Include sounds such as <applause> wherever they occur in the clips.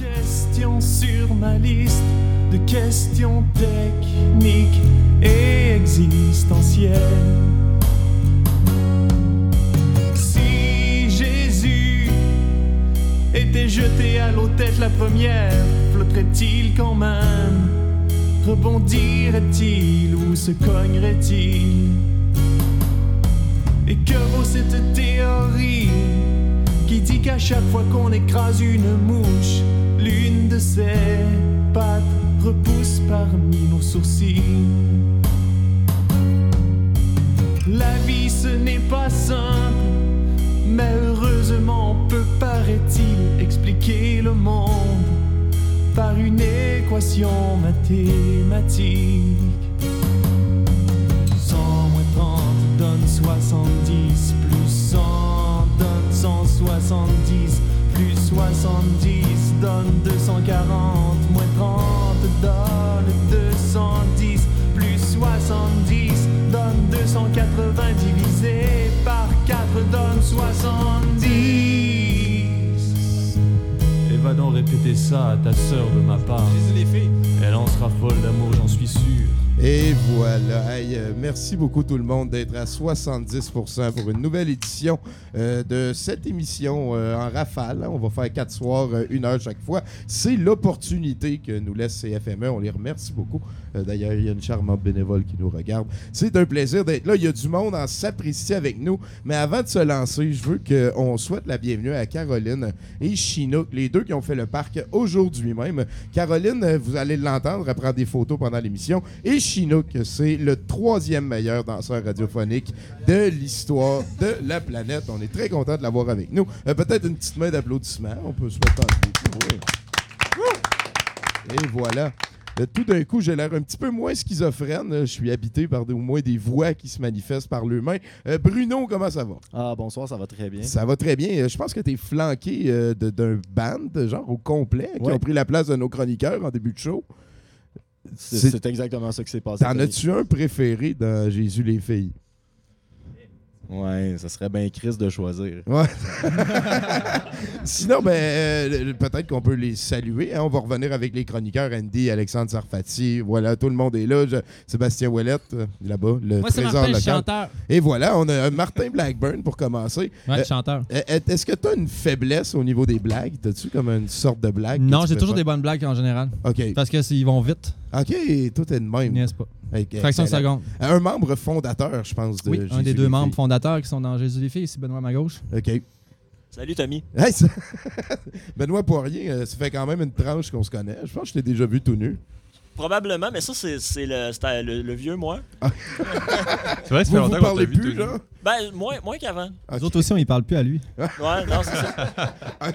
questions sur ma liste de questions techniques et existentielles. Si Jésus était jeté à l'eau tête la première, flotterait-il quand même? Rebondirait-il ou se cognerait-il? Et que vaut cette théorie qui dit qu'à chaque fois qu'on écrase une mouche, l'une de ses pattes repousse parmi nos sourcils La vie ce n'est pas simple, mais heureusement on peut, paraît-il, expliquer le monde par une équation mathématique. 100 moins 30 donne 70, plus 100 donne 170, plus 70 donne 240, moins 30 donne 210, plus 70 donne 280 divisé par 4 donne 70. Et va donc répéter ça à ta sœur de ma part. Elle en sera folle d'amour, j'en suis sûr. Et voilà. Euh, merci beaucoup tout le monde d'être à 70% pour une nouvelle édition euh, de cette émission euh, en rafale. hein. On va faire quatre soirs, une heure chaque fois. C'est l'opportunité que nous laisse CFME. On les remercie beaucoup. D'ailleurs, il y a une charmante bénévole qui nous regarde. C'est un plaisir d'être là. Il y a du monde en s'apprécier avec nous. Mais avant de se lancer, je veux qu'on souhaite la bienvenue à Caroline et Chinook, les deux qui ont fait le parc aujourd'hui même. Caroline, vous allez l'entendre, elle prend des photos pendant l'émission. C'est le troisième meilleur danseur radiophonique de l'histoire de la planète. On est très content de l'avoir avec nous. Euh, Peut-être une petite main d'applaudissement. On peut se mettre en. Et voilà. Euh, Tout d'un coup, j'ai l'air un petit peu moins schizophrène. Je suis habité par des- au moins des voix qui se manifestent par l'humain. Euh, Bruno, comment ça va? Ah, bonsoir, ça va très bien. Ça va très bien. Je pense que tu es flanqué euh, d'un band, genre au complet, qui Ouais. ont pris la place de nos chroniqueurs en début de show. C'est exactement ça qui s'est passé. T'en as-tu un préféré dans Jésus les filles? Ouais, ça serait bien Chris de choisir. Ouais. <laughs> Sinon, ben, euh, peut-être qu'on peut les saluer. hein. On va revenir avec les chroniqueurs Andy, Alexandre Sarfati. Voilà, tout le monde est là. Je- Sébastien Ouellette, euh, là-bas, le Moi, c'est trésor Martin, le chanteur. Et voilà, on a euh, Martin Blackburn pour commencer. Ouais, Euh, le chanteur. Euh, Est-ce que tu as une faiblesse au niveau des blagues? T'as-tu comme une sorte de blague? Non, j'ai toujours des bonnes blagues en général. OK. Parce que s'ils vont vite, OK, toi, t'es de même. n'est-ce pas? Fraction de seconde. Un membre fondateur, je pense, de Oui, un des deux membres fondateurs qui sont dans Jésus les filles, c'est Benoît à ma gauche. OK. Salut Tommy. Hey, ça- <laughs> Benoît Poirier, euh, ça fait quand même une tranche qu'on se connaît. Je pense que je t'ai déjà vu tout nu. Probablement, mais ça, c'est c'est le, c'était le, le vieux moi. <laughs> C'est vrai, ça fait Vous vous longtemps qu'on t'a parlez vu. plus, genre? Ben, moins, moins qu'avant. Les autres aussi, on y parle plus à lui. Ouais, non, c'est ça. <laughs>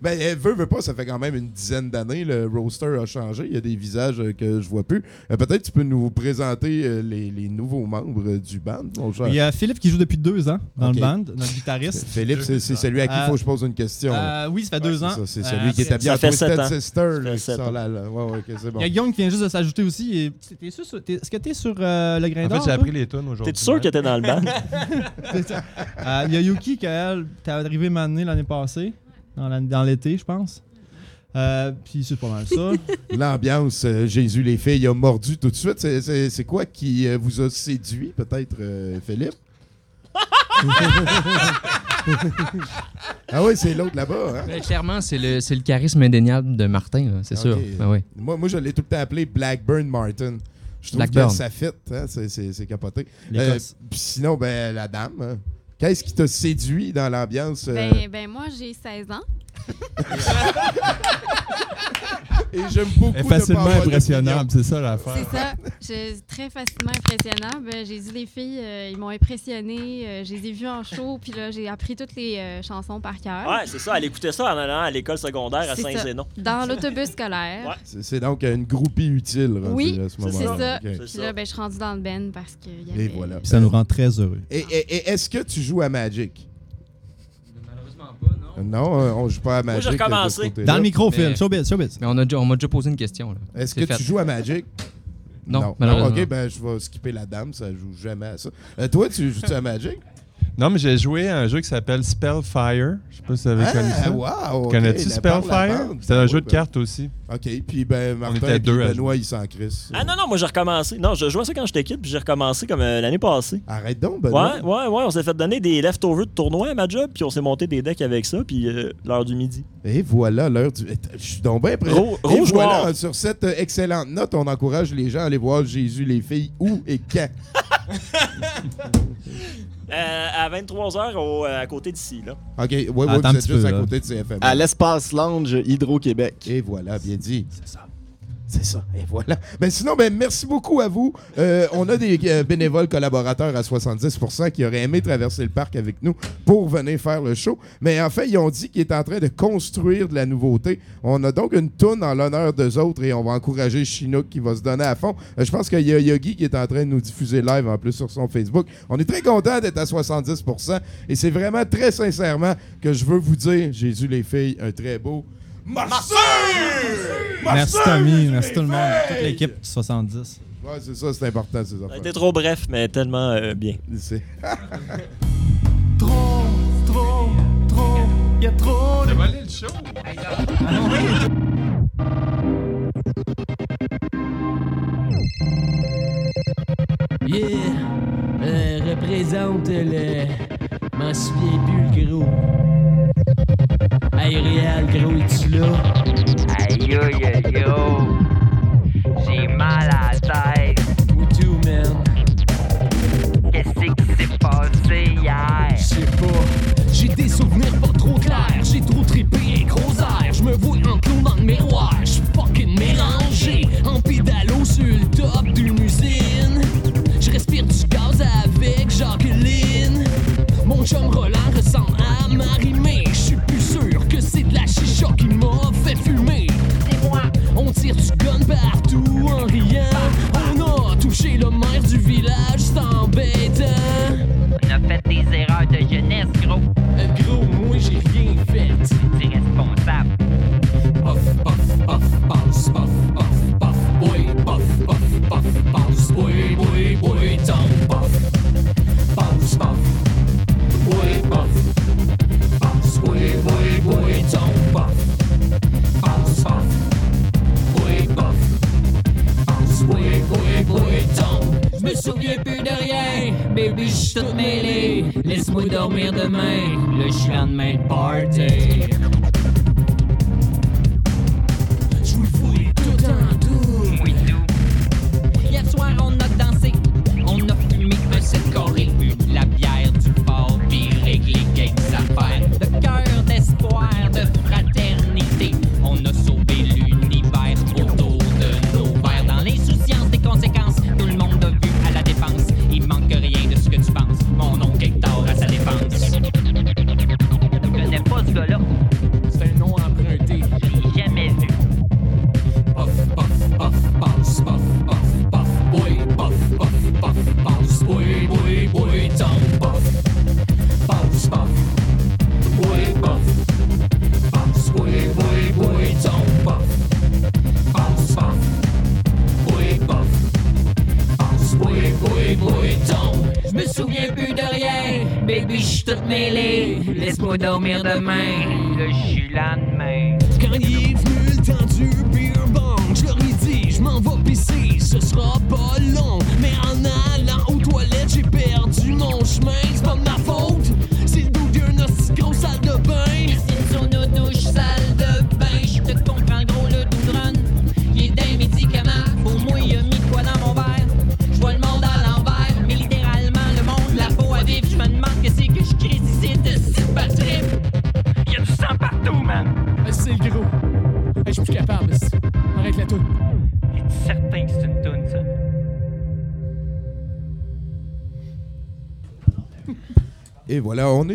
Ben, elle veut, veut pas, ça fait quand même une dizaine d'années. Le roster a changé. Il y a des visages euh, que je vois plus. Euh, Peut-être tu peux nous présenter euh, les, les nouveaux membres euh, du band, mon cher. Il y a Philippe qui joue depuis deux ans dans Ok. le band, notre guitariste. <laughs> Philippe, c'est c'est celui à qui il faut que je pose une question. Euh, oui, ça fait deux ans. C'est ça, c'est Euh, celui qui est habillé en fait Twisted ans. Sister. Ça là, fait qui sept sort ans. là, là. Ouais, ouais, ok, c'est bon. Il y a Guillaume qui vient juste de s'ajouter aussi. et- T'es sûr sur- t'es- Est-ce que t'es sur euh, le grain En d'or? fait, j'ai appris les tunes aujourd'hui. T'es sûr que t'es dans le band? <laughs> Euh, Il y a Yuki, qu'elle, t'es arrivé m'amener l'année passée, dans l'été, je pense. Euh, Puis c'est pas mal ça. <laughs> L'ambiance, euh, Jésus les filles a mordu tout de suite. C'est- C'est c'est quoi qui euh, vous a séduit, peut-être, euh, Philippe? <laughs> ah oui, c'est l'autre là-bas. Hein? Ben, clairement, c'est le, c'est le charisme indéniable de Martin, là, c'est Ok. sûr. Ben oui. Moi, moi, je l'ai tout le temps appelé Blackburn Martin. Je trouve Blackburn. que ça fit, hein? c'est- capoté. Euh, sinon, ben, la dame, hein. qu'est-ce qui t'a séduit dans l'ambiance? euh, Ben, ben moi, j'ai 16 ans. <laughs> et j'aime beaucoup Elle est facilement impressionnable, c'est ça l'affaire. C'est ça. Je- très facilement impressionnable. J'ai dit les filles, euh, ils m'ont impressionné. Euh, je les ai vues en show, puis là, j'ai appris toutes les euh, chansons par cœur. Ouais, c'est ça. Elle écoutait ça en allant à l'école secondaire à. Saint-Zénon. Dans l'autobus scolaire. Ouais. C'est donc une groupie utile. rendu Oui, à ce c'est moment-là. ça. Ok. C'est Puis ça. là, ben, je suis rendue dans le Ben parce qu'il y avait... Et voilà. Puis ça nous rend très heureux. Et, et- et est-ce que tu joues à Magic? Pas, non. Non, euh, on joue pas à Moi, Magic. j'ai de ce recommencé. Dans le micro, Phil. Mais- Showbiz, showbiz. Mais on, a déjà- on m'a déjà posé une question. Là. Est-ce que fait. tu joues à Magic? Non, malheureusement. Ok, ben je vais skipper la dame, ça joue jamais à ça. Euh, toi, tu joues à Magic? Non, mais j'ai joué à un jeu qui s'appelle Spellfire. Je sais pas si vous avez connu Ah, ça. wow! Connais-tu Spellfire? C'est un jeu de cartes aussi. OK, puis ben, Martin était et deux à Benoît, ils s'en crissent. Ah non, non, moi j'ai recommencé. Non, je jouais à ça quand j'étais kid, puis j'ai recommencé comme euh, l'année passée. Arrête donc, Benoît. Ouais, ouais, ouais, on s'est fait donner des leftovers de tournoi à ma job, puis on s'est monté des decks avec ça, puis euh, l'heure du midi. Et voilà l'heure du. Je suis donc bien prêt. Rou- Et rouge voilà, noir. sur cette euh, excellente note, on encourage les gens à aller voir Jésus, les filles, où et quand. <laughs> Euh, à 23h au, euh, à côté d'ici, là. OK, ouais, ouais, Attends vous un êtes petit juste peu, à là. côté de CFM. À l'espace lounge Hydro-Québec. Et voilà, bien dit. C'est ça. C'est ça. Et voilà. Ben sinon, ben merci beaucoup à vous. Euh, on a des euh, bénévoles collaborateurs à 70% qui auraient aimé traverser le parc avec nous pour venir faire le show. Mais en fait, ils ont dit qu'ils étaient en train de construire de la nouveauté. On a donc une toune en l'honneur d'eux autres et on va encourager Chinook qui va se donner à fond. Euh, je pense qu'il y a Yogi qui est en train de nous diffuser live en plus sur son Facebook. On est très content d'être à 70% et c'est vraiment très sincèrement que je veux vous dire, Jésus les filles, un très beau Marseille! Merci Tommy, merci tout le monde, toute l'équipe du 70. Ouais, c'est ça, c'est important, ces affaires. été trop bref, mais tellement euh, bien. C'est- <laughs> Trop, trop, trop, y a trop de volé le show? Yeah, euh, représente le. M'en souviens plus, le gros. Hey, Réal, gros, es-tu là? Aïe, aïe, aïe, yo. J'ai mal à la tête. Dormir demain. Le suis lendemain.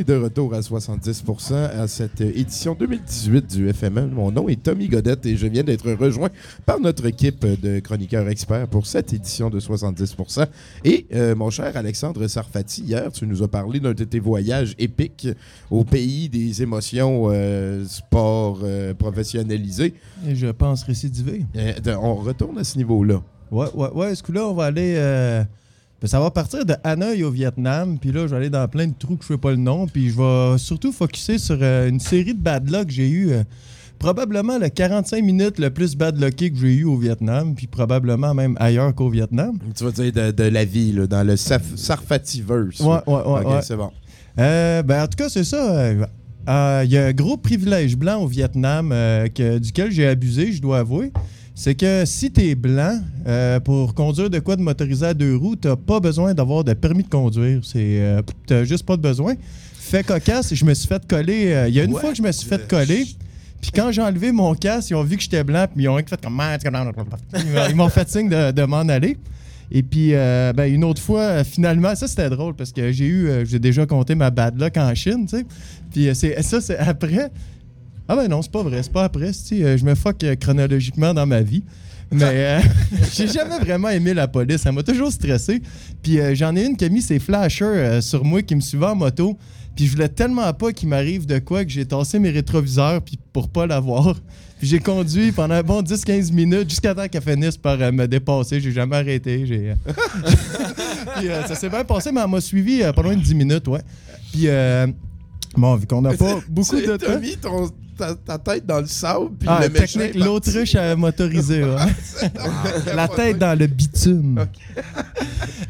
De retour à 70% à cette édition 2018 du FMM. Mon nom est Tommy Godette et je viens d'être rejoint par notre équipe de chroniqueurs experts pour cette édition de 70%. Et euh, mon cher Alexandre Sarfati, hier, tu nous as parlé d'un de tes voyages épiques au pays des émotions euh, sport euh, professionnalisé. Et je pense récidiver. Euh, on retourne à ce niveau-là. Ouais, ouais, ouais. Ce coup-là, on va aller. Ça va partir de Hanoï au Vietnam, puis là, je vais aller dans plein de trous que je ne sais pas le nom, puis je vais surtout focuser sur euh, une série de bad luck que j'ai eu. euh, probablement le 45 minutes le plus bad lucké que j'ai eu au Vietnam, puis probablement même ailleurs qu'au Vietnam. Tu vas dire de, de la vie, là, dans le Sarfativerse. Ouais, ouais, ouais. Ok, ouais. c'est bon. Euh, ben, en tout cas, c'est ça. Il y a un gros privilège blanc au Vietnam que- duquel j'ai abusé, je dois avouer. C'est que si tu es blanc, euh, pour conduire de quoi de motorisé à deux roues, tu pas besoin d'avoir de permis de conduire. C'est, euh, t'as juste pas de besoin. Fait cocasse, je me suis fait coller. euh, Il y a une What fois que je me suis fait coller. Puis quand j'ai enlevé mon casque, ils ont vu que j'étais blanc, puis ils ont fait comme. Ils m'ont fait signe de, de m'en aller. Et puis, ben, une autre fois, finalement, ça c'était drôle parce que j'ai eu, j'ai déjà compté ma bad luck en Chine, tu sais. Puis c'est, ça, c'est après. Ah ben non, c'est pas vrai, c'est pas après. tu sais, euh, je me fuck euh, chronologiquement dans ma vie. Mais euh, <laughs> j'ai jamais vraiment aimé la police. Ça m'a toujours stressé. Puis euh, j'en ai une qui a mis ses flashers euh, sur moi qui me suivait en moto. Puis je voulais tellement pas qu'il m'arrive de quoi que j'ai tassé mes rétroviseurs puis pour pas l'avoir. Puis j'ai conduit pendant un bon 10-15 minutes jusqu'à temps qu'elle finisse par me dépasser. J'ai jamais arrêté. J'ai, euh, <laughs> Puis, ça s'est bien passé, mais elle m'a suivi pas loin de 10 minutes, ouais. Puis euh, bon, vu qu'on n'a <laughs> pas beaucoup de temps. ton- ta, ta tête dans le sable, puis Ah, le méchant technique, est parti. l'autruche à motoriser. <laughs> ouais. La tête dans le bitume.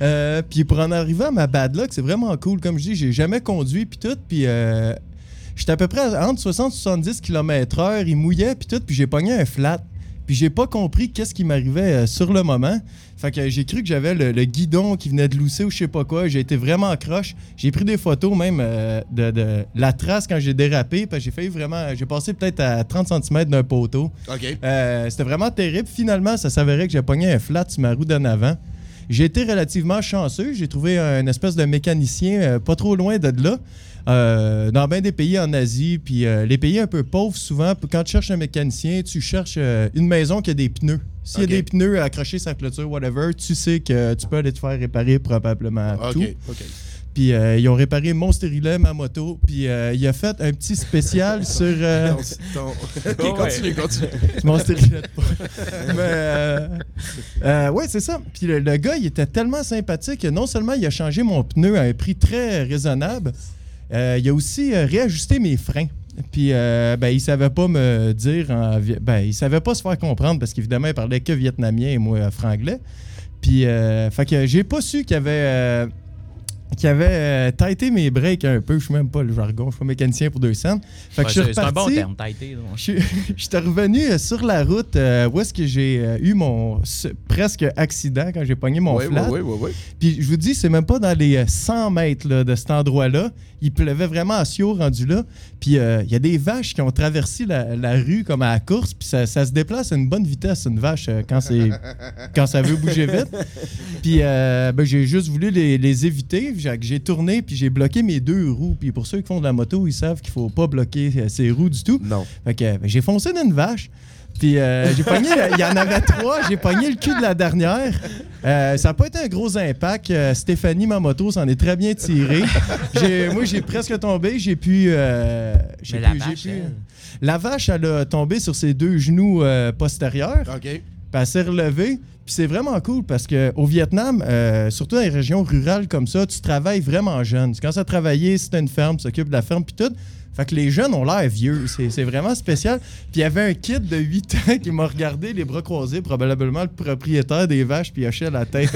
Euh, puis pour en arriver à ma bad luck, c'est vraiment cool. Comme je dis, j'ai jamais conduit puis tout. Puis euh, j'étais à peu près à- entre 60 et 70 km/h. Il mouillait puis tout. Puis j'ai pogné un flat. Puis j'ai pas compris qu'est-ce qui m'arrivait euh, sur le moment. Fait que j'ai cru que j'avais le, le guidon qui venait de lousser ou je sais pas quoi. J'ai été vraiment croche. J'ai pris des photos même euh, de, de la trace quand j'ai dérapé. Parce que j'ai failli vraiment. J'ai passé peut-être à 30 cm d'un poteau. OK. Euh, C'était vraiment terrible. Finalement, ça s'avérait que j'ai pogné un flat sur ma roue d'en avant. J'ai été relativement chanceux. J'ai trouvé un espèce de mécanicien euh, pas trop loin de là. euh, dans bien des pays en Asie, puis euh, les pays un peu pauvres, souvent, quand tu cherches un mécanicien, tu cherches euh, une maison qui a des pneus. S'il y a des pneus accrochés sur la clôture, whatever, tu sais que tu peux aller te faire réparer probablement tout. Puis euh, ils ont réparé mon stérilet, ma moto, puis euh, il a fait un petit spécial <laughs> sur... euh, Non, c'est <laughs> ton- OK, <laughs> continue, continue. mon stérilet de. Mais euh, euh, ouais, c'est ça. Puis le, le gars, il était tellement sympathique que non seulement il a changé mon pneu à un prix très raisonnable, euh, il a aussi euh, réajusté mes freins. Puis euh, ben, il savait pas me dire en ben il savait pas se faire comprendre parce qu'évidemment il parlait que vietnamien et moi franglais. Puis euh, fait que j'ai pas su qu'il y avait euh, qui avait euh, tighté mes breaks un peu. Je suis même pas le jargon, je suis pas mécanicien pour deux cents. Fait que Ouais, je suis c'est c'est un bon terme, taïté. là. Je suis- <laughs> J'étais revenu euh, sur la route euh, où est-ce que j'ai euh, eu mon ce- presque accident quand j'ai pogné mon Oui, flat. oui, oui, oui. Puis je vous dis, c'est même pas dans les euh, 100 mètres là, de cet endroit-là. Il pleuvait vraiment à Sio rendu là. Puis euh, il y a des vaches qui ont traversé la, la rue comme à la course. Puis ça, ça se déplace à une bonne vitesse, une vache, euh, quand, c'est, <laughs> quand ça veut bouger vite. Puis euh, ben, j'ai juste voulu les, les éviter. J'ai, j'ai tourné, puis j'ai bloqué mes deux roues. Puis pour ceux qui font de la moto, ils savent qu'il faut pas bloquer euh, ses roues du tout. Non. Fait que ben, j'ai foncé dans une vache. Puis euh, j'ai <laughs> pogné, il y en avait trois, j'ai pogné le cul de la dernière. Euh, ça n'a pas été un gros impact. Euh, Stéphanie, ma moto, s'en est très bien tirée. <laughs> Moi, j'ai presque tombé. J'ai pu. euh, j'ai Mais la pu- j'ai vache, pu- elle. La vache, elle a tombé sur ses deux genoux euh, postérieurs. OK. Puis elle s'est. Puis c'est vraiment cool parce qu'au Vietnam, euh, surtout dans les régions rurales comme ça, tu travailles vraiment jeune. Tu commences à travailler, si t'as une ferme, tu t'occupes de la ferme, puis tout. Fait que les jeunes ont l'air vieux. C'est vraiment spécial. Puis il y avait un kid de 8 ans qui m'a regardé les bras croisés, probablement le propriétaire des vaches, puis il la tête.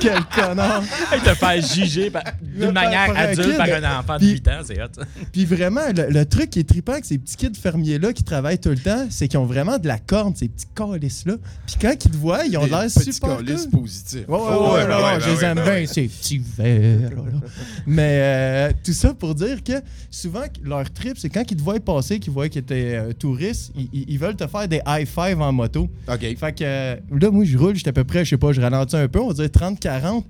Quel connard! Et te faire juger d'une manière adulte par un enfant de 8 ans, c'est hot. <laughs> Puis vraiment, le, truc qui est trippant avec ces petits kids fermiers-là qui travaillent tout le temps, c'est qu'ils ont vraiment de la corne, ces petits calices-là. Puis quand ils te voient, ils ont l'air super. Des cool. positifs. Ouais, ouais, ouais, ouais, je les aime bien, ces petits. Mais euh, tout ça pour dire que souvent, leur trip, c'est quand ils te voient passer, qu'ils voient que t'es euh, touriste, ils, veulent te faire des high-five en moto. OK. Fait que euh, là, moi, je roule, j'étais à peu près, je sais pas, je ralentis un peu, on dirait 30 40.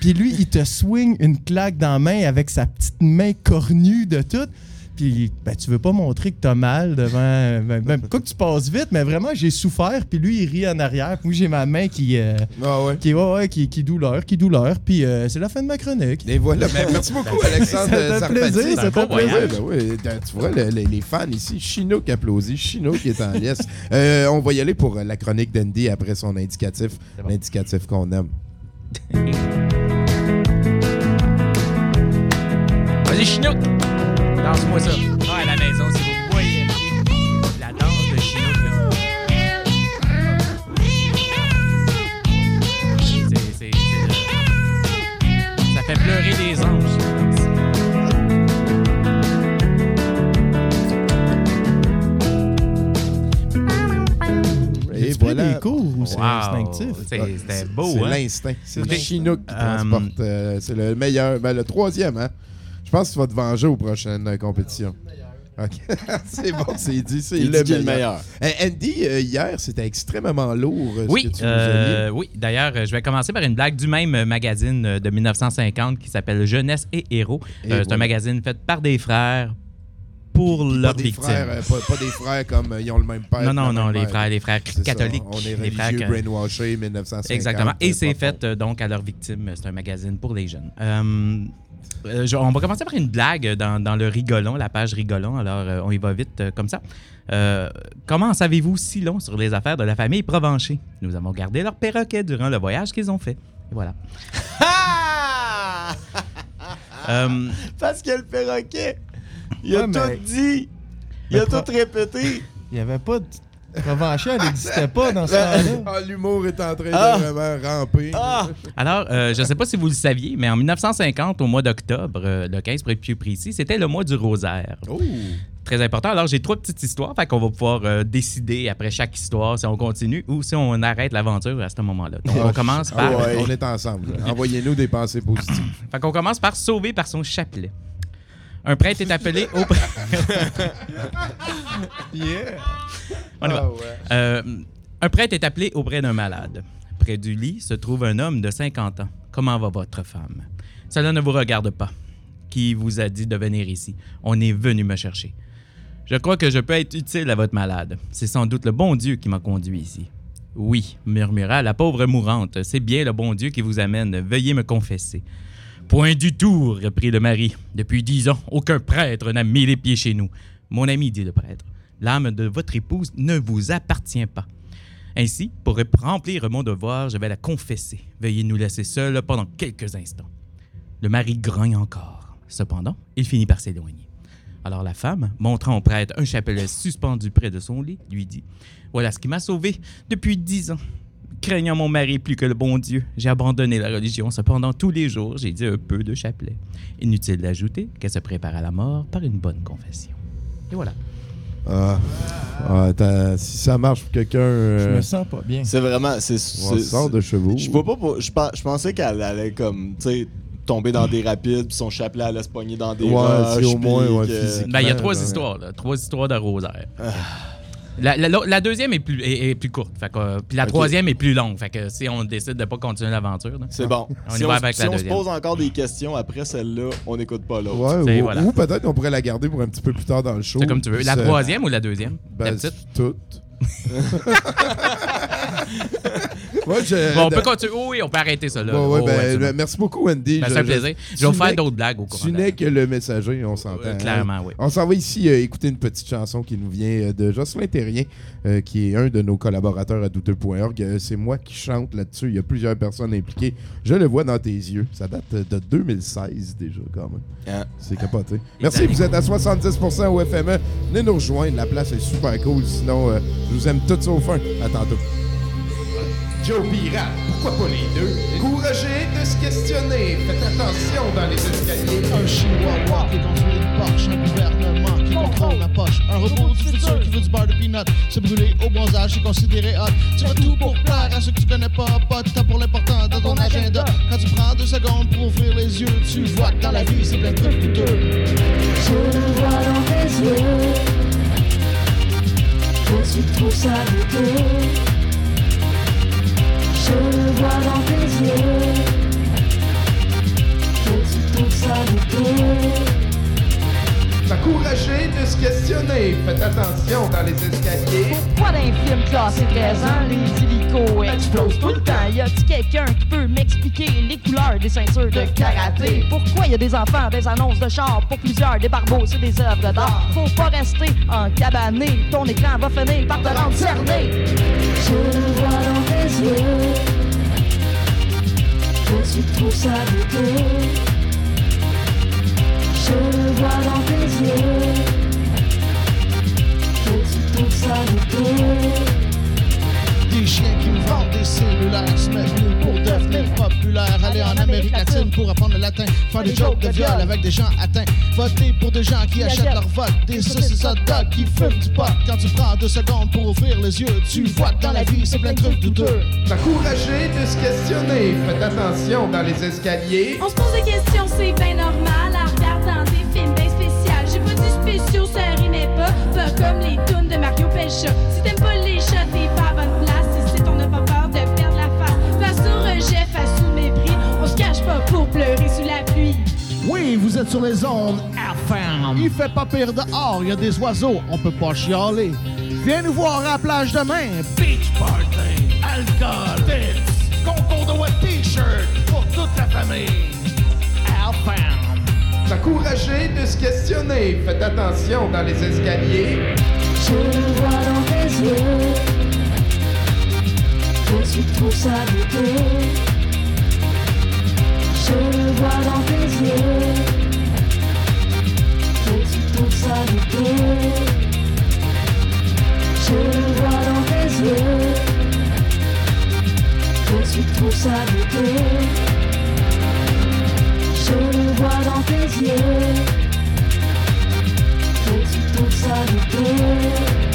Puis lui, il te swing une claque dans la main avec sa petite main cornue de tout. Puis ben, tu veux pas montrer que t'as mal devant. Ben, ben quoi que tu passes vite, mais vraiment, j'ai souffert. Puis lui, il rit en arrière. Moi, j'ai ma main qui. Euh, ah ouais. Qui, ouais, qui, qui douleur, qui douleur. Puis euh, c'est la fin de ma chronique. Et voilà. Ben, merci <laughs> ben, beaucoup, Alexandre. Ça fait plaisir. Ça fait plaisir. oui, tu vois, les fans ici, Chino qui applaudit. Chino qui est en liesse. Euh, on va y aller pour euh, la chronique d'Andy après son indicatif. L'indicatif qu'on aime. Vas-y, Chinook! Danse-moi ça. Ou c'est Wow. instinctif? C'est- Ah, C'était beau, C'est hein? l'instinct. C'est le Chinook qui euh, transporte. euh, c'est le meilleur. Ben, le troisième, hein? Je pense que tu vas te venger aux prochaines euh, compétitions. OK. <laughs> c'est bon, c'est dit. C'est Il le meilleur. meilleur. Euh, Andy, euh, hier, c'était extrêmement lourd. ce Oui, que tu nous as euh, mis. oui. D'ailleurs, je vais commencer par une blague du même magazine de 1950 qui s'appelle Jeunesse et Héros. Euh, c'est un magazine fait par des frères pour Puis leurs pas des victimes. frères, euh, pas, pas des frères comme euh, ils ont le même père. non, non, non, les mère. frères, les frères C'est ça, catholiques. On est les frères religieux, ca- brainwashés, 1950. Exactement. Et c'est fait euh, donc à leurs victimes. C'est un magazine pour les jeunes. Euh, je- on va commencer par une blague dans, dans le rigolon, la page rigolon. Alors, on y va vite comme ça. Comment savez-vous si long sur les affaires de la famille Provencher? Nous avons gardé leur perroquet durant le voyage qu'ils ont fait. Et voilà. <laughs> Parce a le perroquet. Il a Ouais, tout dit. Il a tout répété. Il n'y avait pas de. Provencher, elle n'existait pas dans ce <laughs> temps-là. Ah, l'humour est en train Ah. de vraiment ramper. Ah! Alors, euh, je ne sais pas si vous le saviez, mais en 1950, au mois d'octobre, euh, le 15 pour être plus précis, c'était le mois du rosaire. Oh! Très important. Alors, j'ai trois petites histoires, fait qu'on va pouvoir euh, décider après chaque histoire si on continue ou si on arrête l'aventure à ce moment-là. Donc, on commence Ah par... ouais, On est ensemble. Envoyez-nous des pensées positives. Fait qu'on commence par sauver par son chapelet. Un prêtre est appelé au... <laughs> Yeah! On y va. Ouais. Euh, un prêtre est appelé auprès d'un malade. Près du lit se trouve un homme de 50 ans. Comment va votre femme? Cela ne vous regarde pas. Qui vous a dit de venir ici? On est venu me chercher. Je crois que je peux être utile à votre malade. C'est sans doute le bon Dieu qui m'a conduit ici. Oui, murmura la pauvre mourante. C'est bien le bon Dieu qui vous amène. Veuillez me confesser. Point du tout, reprit le mari. Depuis dix ans, aucun prêtre n'a mis les pieds chez nous. Mon ami, dit le prêtre, l'âme de votre épouse ne vous appartient pas. Ainsi, pour remplir mon devoir, je vais la confesser. Veuillez nous laisser seuls pendant quelques instants. Le mari grogne encore. Cependant, il finit par s'éloigner. Alors la femme, montrant au prêtre un chapelet suspendu près de son lit, lui dit Voilà ce qui m'a sauvé depuis dix ans. Craignant mon mari plus que le bon Dieu, j'ai abandonné la religion. Cependant, tous les jours, j'ai dit un peu de chapelet. Inutile d'ajouter qu'elle se prépare à la mort par une bonne confession. Et voilà. Ah. Ah, si ça marche pour quelqu'un. Je euh, me sens pas bien. C'est vraiment. C'est, on sort de chevaux. Je vois pas pour- je, pe- je pensais qu'elle allait comme, tu sais, tomber dans des rapides, puis son chapelet allait se pogner dans des Ouais, roches, au moins, ouais, que- physiquement. Ben, il y a trois ouais. histoires, là. Trois histoires de rosaire. La, la- la- la deuxième est plus, est, est plus courte. Fait que, euh, puis la troisième est plus longue. Fait que si on décide de pas continuer l'aventure, C'est bon. On y si va on, avec si la on se pose encore des questions après celle-là, on n'écoute pas l'autre. Ouais, C'est- ou, voilà. ou peut-être on pourrait la garder pour un petit peu plus tard dans le show. c'est comme tu veux. La troisième ou la deuxième? Ben, la petite? c'est toutes. <laughs> <laughs> Moi, je- Bon, on peut continuer. Oh, oui, on peut arrêter ça, là. Bon, ouais, Oh, ben, ouais, bon. merci beaucoup, Andy. Ben, Je- ça fait plaisir. Je vais faire d'autres blagues au courant Tu n'es que le messager, on s'entend. Euh, hein. clairement, oui. On s'en va ici euh, écouter une petite chanson qui nous vient euh, de Jocelyn Terrien, euh, qui est un de nos collaborateurs à douteux.org. C'est moi qui chante là-dessus. Il y a plusieurs personnes impliquées. Je le vois dans tes yeux. Ça date de 2016 déjà, quand même. Hein. C'est capoté. Merci, vous êtes à 70% au FME. Venez nous rejoindre. La place est super cool. Sinon, euh, je vous aime tous au fin. À tantôt. Joe Pirate, pourquoi pas les deux? Courageux de se questionner. Faites attention dans les escaliers. Un chihuahua qui conduit une Porsche, un gouvernement qui contrôle la poche, un robot du futur qui veut du beurre de peanut, se brûler au bronzage et considéré hot. Tu fais tout pour plaire à ceux que tu connais pas, pas t'as pour l'important dans ton agenda. Quand tu prends deux secondes pour ouvrir les yeux, tu vois que dans la vie c'est plein de trucs douteux. Je le vois dans tes yeux. Que tu trouves ça douteux. Je le vois dans tes yeux. Que tu trouves ça douteux. Encouragez de se questionner. Faites attention dans les escaliers. Pourquoi dans les films classés 13 ans, les hélicos explosent tout le temps? Y a-t-il quelqu'un qui peut m'expliquer les couleurs des ceintures de karaté? Pourquoi y a des enfants, des annonces de char pour plusieurs, des barbeaux, c'est des œuvres d'art? Faut pas rester en cabané, ton écran va finir par te rendre cerné. Je vois tu trouves ça douteux. Je le vois dans tes yeux. Tu trouves ça douteux. Des chiens qui me vendent des cellulaires se mettent nus pour devenir populaires. Aller en Amérique latine pour apprendre le latin. Faire des jokes de viol avec des gens atteints. Voter pour des gens qui achètent leur vote. Des saucisses hot dog qui fument du pot. Quand tu prends deux secondes pour ouvrir les yeux, tu vois que dans la vie c'est plein de trucs douteux. Encouragez de se questionner. Faites attention dans les escaliers. On se pose des questions, c'est bien normal. En regardant des films bien spéciaux. J'ai pas du spéciaux, ça rimait pas. Pas comme les tunes de Mario Pelcha. Si t'aimes pas les chats, t'es pas à bonne Pas pour pleurer sous la pluie. Oui, vous êtes sur les ondes FM. Il fait pas pire dehors, il y a des oiseaux, on peut pas chialer. Viens nous voir à la plage demain. Beach party, alcool, tits, concours de wet t-shirt pour toute la famille. FM. Encouragez de se questionner. Faites attention dans les escaliers. Je le vois dans tes yeux. Que tu trouves ça douteux. Je le vois dans tes yeux. Que tu trouves ça douteux. Je le vois dans tes yeux. Que tu trouves ça douteux. Je le vois dans tes yeux. Que tu trouves ça douteux.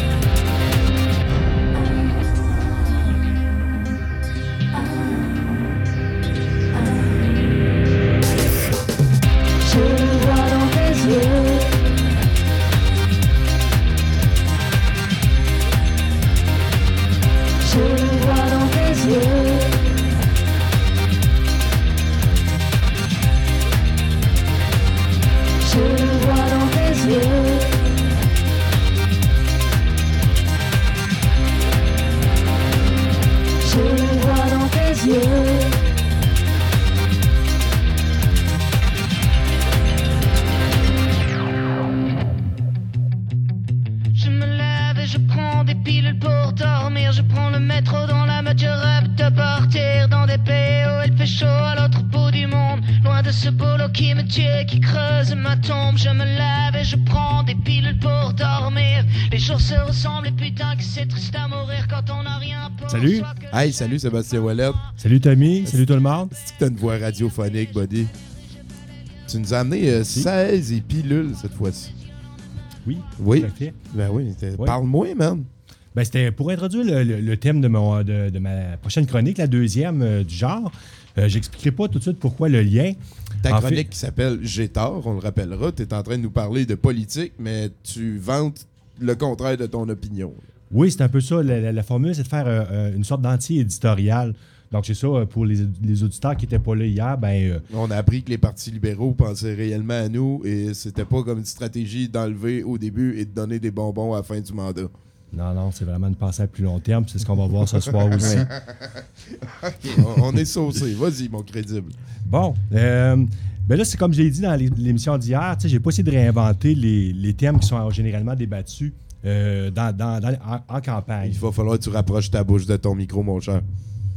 Salut. Hey, salut Sébastien Wallet. Salut Tommy, salut tout le monde. C'est que t'as une voix radiophonique, buddy? Tu nous as amené euh, 16 et pilules cette fois-ci. Oui, Oui. tout à fait. Ben oui, parle-moi, man. Ben, c'était pour introduire le, le- le thème de, mon, de, de ma prochaine chronique, la deuxième euh, du genre. Euh, J'expliquerai pas tout de suite pourquoi le lien. Ta En chronique fait- qui s'appelle J'ai tort, on le rappellera. Tu es en train de nous parler de politique, mais tu vantes le contraire de ton opinion. Oui, c'est un peu ça. La, la- la formule, c'est de faire euh, euh, une sorte d'anti-éditorial. Donc, c'est ça, euh, pour les, les auditeurs qui n'étaient pas là hier, ben, euh, On a appris que les partis libéraux pensaient réellement à nous et c'était pas comme une stratégie d'enlever au début et de donner des bonbons à la fin du mandat. non, non, c'est vraiment une pensée à plus long terme. C'est ce qu'on va voir ce soir <laughs> aussi. On, on est saucé. Vas-y, mon crédible. Bon. euh, ben là, c'est comme je l'ai dit dans l'é- l'émission d'hier, tu sais, j'ai pas essayé de réinventer les, les thèmes qui sont généralement débattus euh, en campagne. Il va falloir que tu rapproches ta bouche de ton micro, mon cher.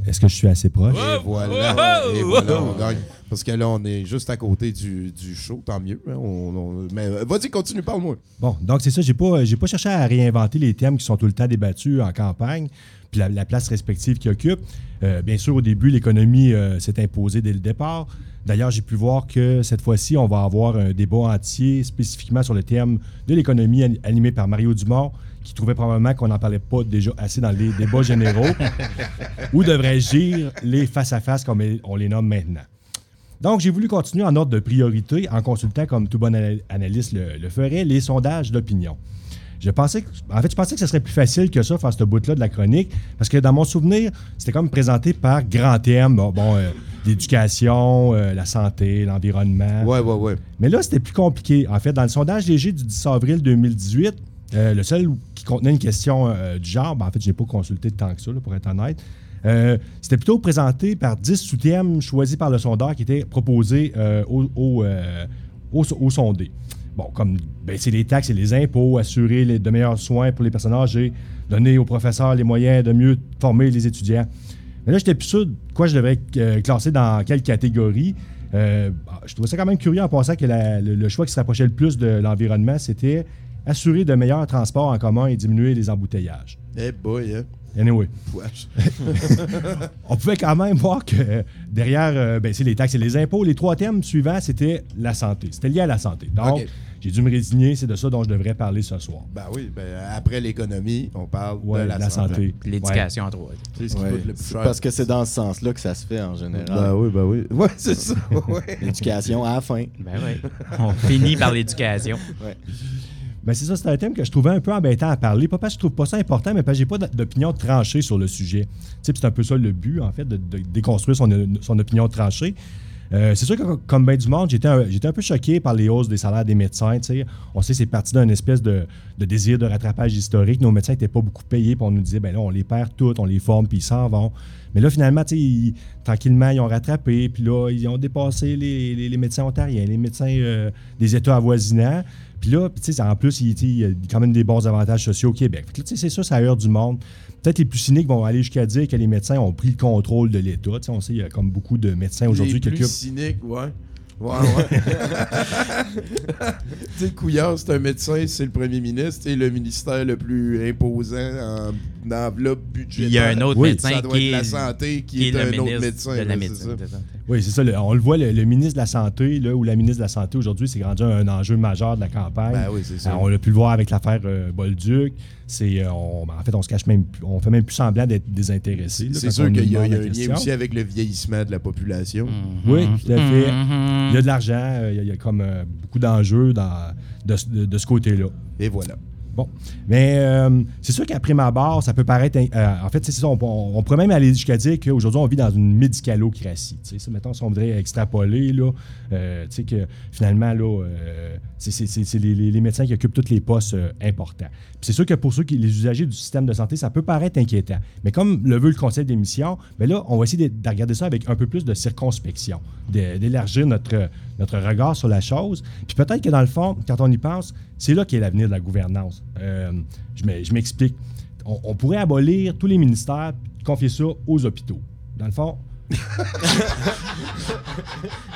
Est-ce que je suis assez proche? Et voilà. Et voilà, on gagne. Parce que là, on est juste à côté du, du show, tant mieux. hein. On- on- mais euh, vas-y, continue, parle-moi. Bon, donc c'est ça, j'ai pas, j'ai pas cherché à réinventer les thèmes qui sont tout le temps débattus en campagne, puis la, la place respective qu'ils occupent. Euh, bien sûr, au début, l'économie euh, s'est imposée dès le départ. D'ailleurs, j'ai pu voir que cette fois-ci, on va avoir un débat entier spécifiquement sur le thème de l'économie an- animé par Mario Dumont, qui trouvait probablement qu'on n'en parlait pas déjà assez dans les débats généraux. <laughs> Où devrais-je dire les face-à-face comme on les nomme maintenant? Donc, j'ai voulu continuer en ordre de priorité en consultant, comme tout bon ana- analyste le, le ferait, les sondages d'opinion. Je pensais que, en fait, je pensais que ce serait plus facile que ça, faire ce bout-là de la chronique, parce que dans mon souvenir, c'était comme présenté par grands thèmes, bon, bon, euh, l'éducation, euh, la santé, l'environnement. Ouais, ouais, ouais. Mais là, c'était plus compliqué. En fait, dans le sondage léger du 10 avril 2018, euh, le seul qui contenait une question euh, du genre, ben, en fait, je n'ai pas consulté tant que ça, pour être honnête, euh, c'était plutôt présenté par 10 sous-thèmes choisis par le sondeur qui étaient proposés euh, au, au, sondé. Bon, comme baisser les taxes et les impôts, assurer de meilleurs soins pour les personnes âgées, donner aux professeurs les moyens de mieux former les étudiants. Mais là, j'étais plus sûr de quoi je devrais euh, classer dans quelle catégorie. Bah, je trouvais ça quand même curieux en pensant que le choix qui se rapprochait le plus de l'environnement, c'était assurer de meilleurs transports en commun et diminuer les embouteillages. Eh boy, hein. Anyway. Wesh. <laughs> On pouvait quand même voir que euh, derrière, euh, ben, c'est les taxes et les impôts, les trois thèmes suivants, c'était la santé. C'était lié à la santé. Donc, j'ai dû me résigner. C'est de ça dont je devrais parler ce soir. Ben oui, ben, après l'économie, on parle Ouais, de la, la santé. L'éducation en trois. C'est ce qui Ouais, coûte le plus cher. parce que c'est dans ce sens-là que ça se fait en général. Ben oui, ben oui. Ouais, c'est ça. <laughs> ouais. L'éducation à la fin. Ben oui. On finit par l'éducation. Ouais. Ben c'est ça, c'est un thème que je trouvais un peu embêtant à parler. Pas parce que je trouve pas ça important, mais parce que j'ai pas d'opinion tranchée sur le sujet. C'est un peu ça le but, en fait, de, déconstruire son, son opinion tranchée. Euh, c'est sûr que, comme bien du monde, j'étais un, un peu choqué par les hausses des salaires des médecins. On sait que c'est parti d'une espèce de, désir de rattrapage historique. Nos médecins n'étaient pas beaucoup payés, puis on nous disait, ben là, on les perd toutes, on les forme, puis ils s'en vont. Mais là, finalement, ils- tranquillement, ils ont rattrapé, puis là, ils ont dépassé les, les- les médecins ontariens, les médecins euh, des États avoisinants. Puis là, tu sais, en plus, il, il y a quand même des bons avantages sociaux au Québec. Fait que là, tu sais, c'est ça, ça heurte du monde. Peut-être les plus cyniques vont aller jusqu'à dire que les médecins ont pris le contrôle de l'État. Tu sais, on sait, il y a comme beaucoup de médecins aujourd'hui Les plus occupent. cyniques, ouais. Ouais, <laughs> ouais. <laughs> tu sais, Couillard, c'est un médecin, c'est le premier ministre, et le ministère le plus imposant en enveloppe budgétaire. Il y a un autre Oui. médecin Ça doit qui être est la santé, qui, qui est, le un autre ministre médecin. de la médecine. c'est ça. Oui, c'est ça. le- on le voit, le, le ministre de la Santé, là, ou la ministre de la Santé aujourd'hui, c'est rendu un enjeu majeur de la campagne. Ben oui, ça. Euh, on l'a pu le voir avec l'affaire euh, Bolduc. C'est, euh, on- en fait, on se cache même plus- on fait même plus semblant d'être désintéressé. C'est sûr qu'il y a, y un lien aussi avec le vieillissement de la population. Oui, tout à fait. Mhm. Il y a de l'argent, il y a- il y, a comme euh, beaucoup d'enjeux dans- de, ce- de- de ce côté-là. Et voilà. Bon. Mais euh, c'est sûr qu'après ma barre, ça peut paraître. euh, en fait, c'est ça, on, pourrait même aller jusqu'à dire qu'aujourd'hui, on vit dans une médicalocratie. Ça, mettons, si on voudrait extrapoler, là, euh, que finalement, là, euh, c'est les, les- médecins qui occupent tous les postes importants. C'est sûr que pour ceux qui, les usagers du système de santé, ça peut paraître inquiétant. Mais comme le veut le conseil d'émission, ben là, on va essayer de, de regarder ça avec un peu plus de circonspection, d'élargir notre, notre regard sur la chose. Puis peut-être que dans le fond, quand on y pense, c'est là qu'est l'avenir de la gouvernance. Euh, je m'e- je m'explique. On, on pourrait abolir tous les ministères et confier ça aux hôpitaux. Dans le fond, <laughs>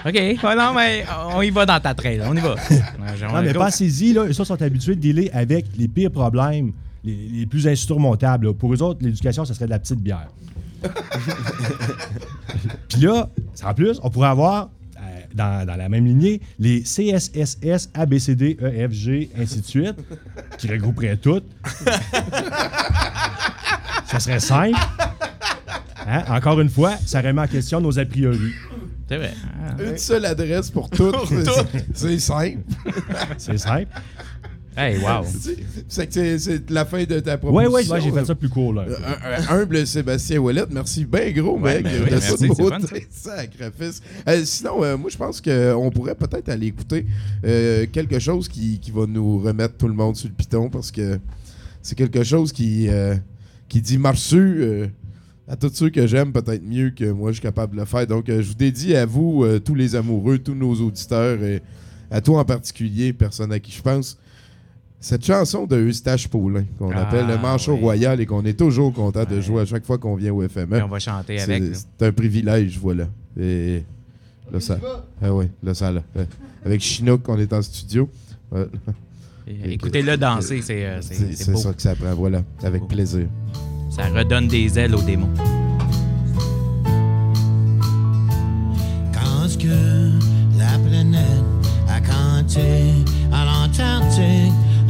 OK. Non, mais on y va dans ta traîne. On y va. <laughs> Non, mais pensez-y, là, ils sont habitués de dealer avec les pires problèmes, les, les plus insurmontables. là. Pour eux autres, l'éducation, ça serait de la petite bière. <laughs> Puis là, en plus, on pourrait avoir, dans, dans la même lignée, les CSSS, ABCD, EFG, ainsi de suite, <laughs> qui regrouperaient toutes. ça serait simple. Hein? Encore une fois, ça remet en question nos a priori. C'est vrai. Ah. Une seule adresse pour toutes. c'est- c'est simple. C'est simple. Hey, wow. <laughs> C'est- C'est que c'est- c'est la fin de ta Oui, proposition. oui, j'ai fait ça plus court. Là. Euh, un- un humble Sébastien Ouellet, merci bien gros, Ouais, mec, ben oui, de merci, beauté. <laughs> Sacrifice. Euh, sinon, euh, moi, je pense qu'on pourrait peut-être aller écouter euh, quelque chose qui, qui va nous remettre tout le monde sur le piton parce que c'est quelque chose qui, euh, qui dit euh, à tous ceux que j'aime peut-être mieux que moi je suis capable de le faire. Donc, euh, je vous dédie à vous, euh, tous les amoureux, tous nos auditeurs, et à toi en particulier, personne à qui je pense. Cette chanson de Eustache Paulin, qu'on Ah, appelle le Manchot oui. Royal et qu'on est toujours content de jouer à chaque fois qu'on vient au FME. Et on va chanter C'est- avec. C'est un privilège, voilà. Et là, ça. Ah oui, là, ça, là. Euh, Avec Chinook, on est en studio. Et Écoutez-le danser, c'est euh, c'est- C'est c'est c'est beau. ça que ça prend, voilà. Avec plaisir. Ça redonne des ailes aux démons. Quand que la planète a canté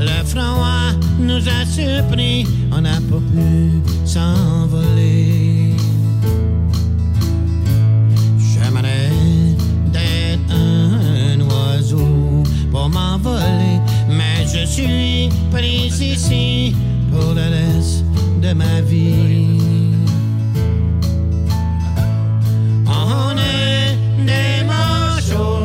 le froid nous a surpris, on n'a pas pu s'envoler. J'aimerais d'être un oiseau pour m'envoler, mais je suis pris ici pour le reste de ma vie. On est des manchots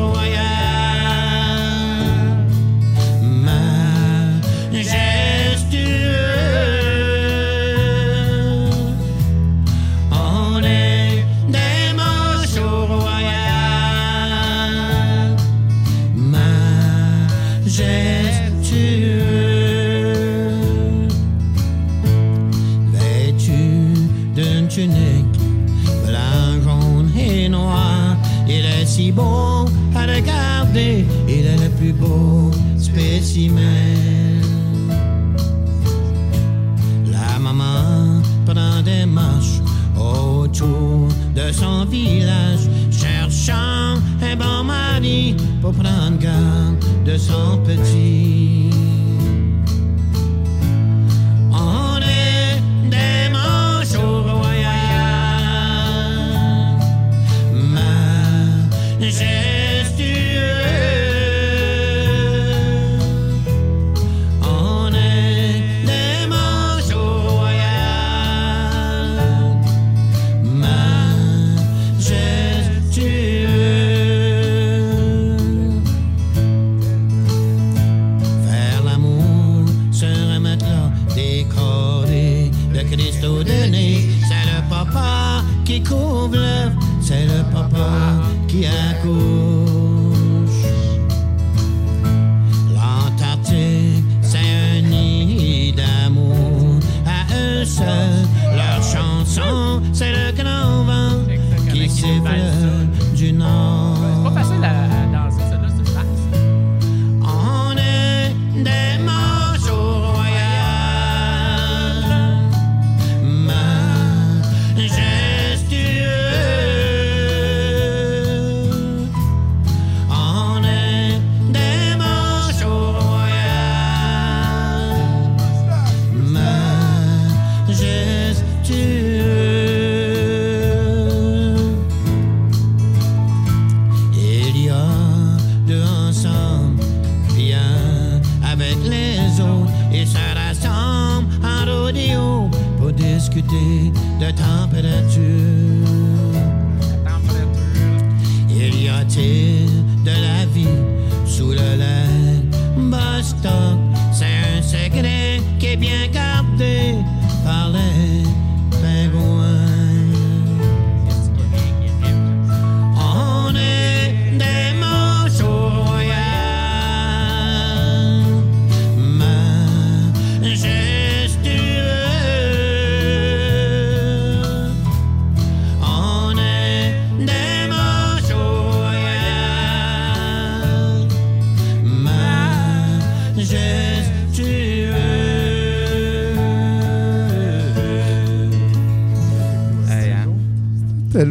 si beau à regarder, il est le plus beau spécimen. La maman prend des marches autour de son village, cherchant un bon mari pour prendre garde de son petit.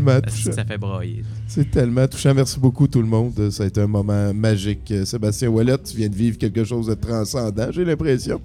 Tellement Ça, touchant. ça fait brailler. C'est tellement touchant. Merci beaucoup, tout le monde. Ça a été un moment magique. Euh, Sébastien Wallet, tu viens de vivre quelque chose de transcendant, j'ai l'impression.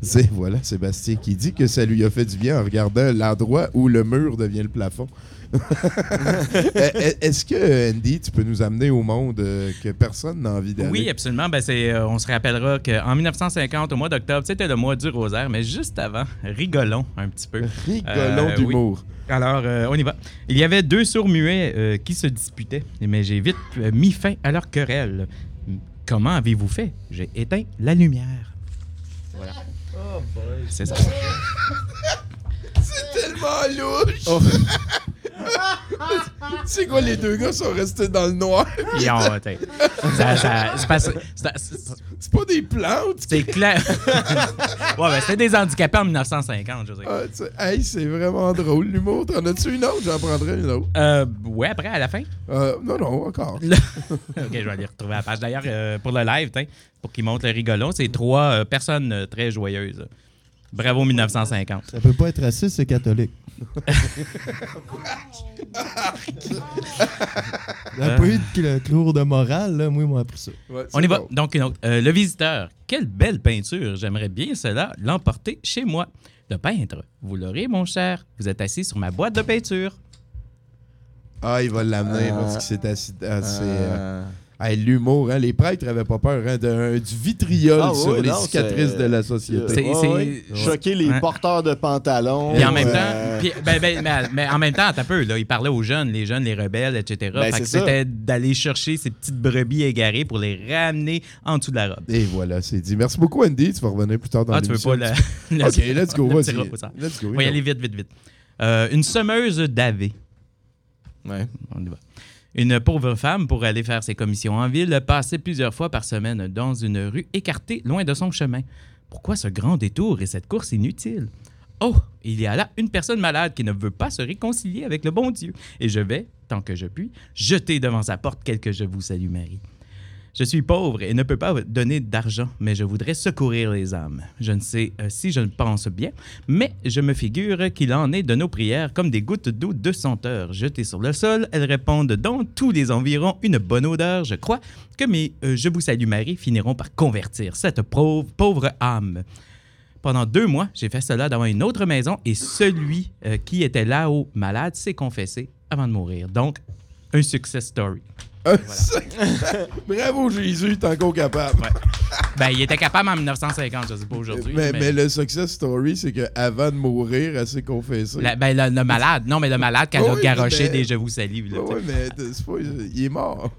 C'est voilà, Sébastien qui dit que ça lui a fait du bien en regardant l'endroit où le mur devient le plafond. <laughs> Est-ce que, Andy, tu peux nous amener au monde euh, que personne n'a envie d'aller? Oui, absolument. Ben, euh, on se rappellera qu'en 1950, au mois d'octobre, c'était le mois du rosaire, mais juste avant, rigolons un petit peu. <laughs> Rigolons Euh, d'humour. oui. Alors, euh, on y va. Il y avait deux sourds muets euh, qui se disputaient, mais j'ai vite mis fin à leur querelle. Comment avez-vous fait? J'ai éteint la lumière. Voilà. C'est ça. <laughs> C'est tellement louche! Oh. <laughs> c'est quoi, les deux gars sont restés dans le noir? Ils ont, ça- ça- c'est pas des plantes! C'est clair. <laughs> ouais, ben, c'était des handicapés en 1950, je dire. Ah, sais, hey, c'est vraiment drôle, l'humour. T'en as-tu une autre? J'en prendrai une autre. Euh, ouais, après, à la fin? Euh, non, non, encore. <laughs> ok, je vais aller retrouver la page. D'ailleurs, euh, pour le live, pour qu'il montre le rigolon, c'est trois euh, personnes euh, très joyeuses. Bravo 1950. Ça peut pas être raciste, c'est catholique. Il n'y a pas eu de cours de morale, là. Moi, ils m'ont appris ça. On y va. Donc. Euh, le visiteur. Quelle belle peinture. J'aimerais bien cela l'emporter chez moi. Le peintre. Vous l'aurez, mon cher. Vous êtes assis sur ma boîte de peinture. Ah, il va l'amener Euh, parce que c'est assez. assez, euh, euh, hey, L'humour, hein, les prêtres avaient pas peur hein, d'un- du vitriol Ah sur les non, cicatrices de la société. C'est- ouais. Choquer les porteurs de pantalons. Puis en même euh, temps, puis- ben, ben, mais, mais en même temps, t'as peu, là, il parlait aux jeunes, les jeunes, les rebelles, etc. Ben, c'était d'aller chercher ces petites brebis égarées pour les ramener en dessous de la robe. Et voilà, c'est dit. Merci beaucoup, Andy. Tu vas revenir plus tard dans Ah, tu veux pas la... <laughs> OK, let's go, <laughs> le vas-y. Let's go. On va y aller vite, vite, vite. Euh, une semeuse d'AV. Ouais. On y va. Une pauvre femme, pour aller faire ses commissions en ville, passait plusieurs fois par semaine dans une rue écartée, loin de son chemin. Pourquoi ce grand détour et cette course inutile? Oh, il y a là une personne malade qui ne veut pas se réconcilier avec le bon Dieu. Et je vais tant que je puis, jeter devant sa porte quelque Je vous salue Marie. Je suis pauvre et ne peux pas donner d'argent, mais je voudrais secourir les âmes. Je ne sais euh, si je ne pense bien, mais je me figure qu'il en est de nos prières comme des gouttes d'eau de senteur jetées sur le sol. Elles répandent dans tous les environs une bonne odeur. Je crois que mes euh, Je vous salue Marie finiront par convertir cette pauvre, âme. Pendant deux mois, j'ai fait cela devant une autre maison et celui euh, qui était là-haut malade s'est confessé avant de mourir. Donc, un success story. <laughs> Bravo Jésus, t'es encore capable. Ben, il était capable en 1950, je sais pas aujourd'hui. Mais, mais le success story, c'est qu'avant de mourir, elle s'est confessée. La- ben, le, le malade. Non, mais le malade, quand Oui, a garoché mais- des Je vous salue. là, Oui, mais c'est pas- il est mort.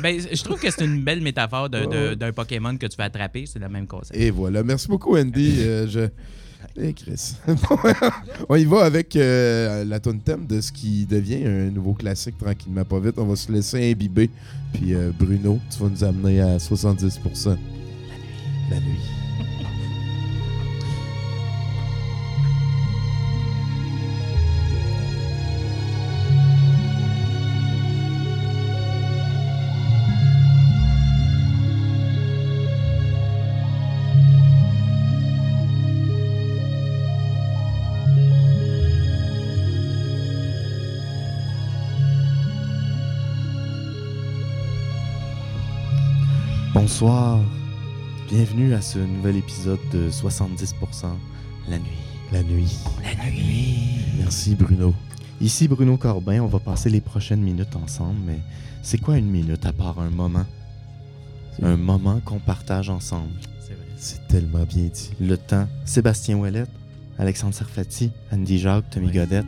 Ben, je trouve que c'est une belle métaphore Ouais. d'un Pokémon que tu vas attraper. C'est le même concept. Et voilà. Merci beaucoup, Andy. <laughs> Euh, je... Eh, Chris. <laughs> on y va avec euh, la tonne thème de ce qui devient un nouveau classique tranquillement pas vite. On va se laisser imbiber. Puis euh, Bruno, tu vas nous amener à 70%. La nuit. Bonsoir. Bienvenue à ce nouvel épisode de 70% La Nuit. La nuit. La nuit. Merci, Bruno. Ici Bruno Corbin, on va passer les prochaines minutes ensemble, mais c'est quoi une minute à part un moment? Un moment qu'on partage ensemble. C'est vrai. C'est tellement bien dit. Le temps, Sébastien Ouellette, Alexandre Serfati, Andy Jacques, Tommy Godette,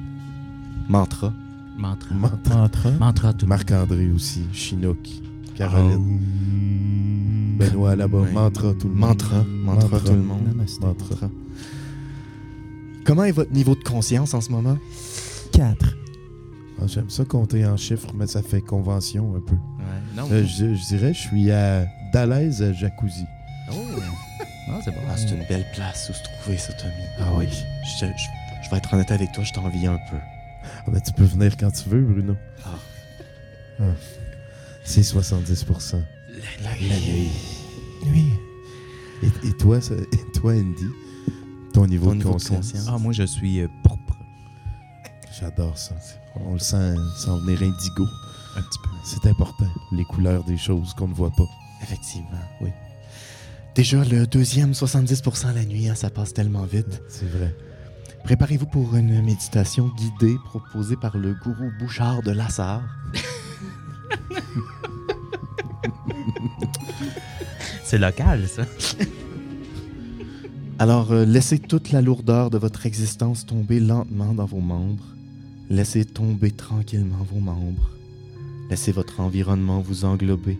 Mantra. Mantra. Mantra. Mantra tout. Marc-André aussi. Chinook. Caroline. Benoît là-bas. Ouais. Mantra, tout le monde. Mantra, mantra, tout le monde. Namasté. Mantra. Comment est votre niveau de conscience en ce moment? 4. J'aime ça compter en chiffres, mais ça fait convention un peu. non. Euh, je, je dirais, je suis à Dalaise à Jacuzzi. Oh. Ah, c'est bon. Ah, c'est une belle place où se trouver, ça, Tommy. Ah oui. Je, je- je vais être honnête avec toi, je t'envie un peu. Ah ben, tu peux venir quand tu veux, Bruno. Ah. C'est 70%. La nuit. Et, et toi, ça- et toi, Andy, ton niveau, Ton de, niveau de conscience? Ah, moi, je suis euh, pourpre. J'adore ça. On le sent s'en venir indigo. Un petit peu. C'est important, les couleurs des choses qu'on ne voit pas. Effectivement, oui. Déjà, le deuxième 70% la nuit, hein, ça passe tellement vite. C'est vrai. Préparez-vous pour une méditation guidée proposée par le gourou Bouchard de Lassar. <laughs> <laughs> C'est local, ça. <laughs> Alors, euh, laissez toute la lourdeur de votre existence tomber lentement dans vos membres. Laissez tomber tranquillement vos membres. Laissez votre environnement vous englober.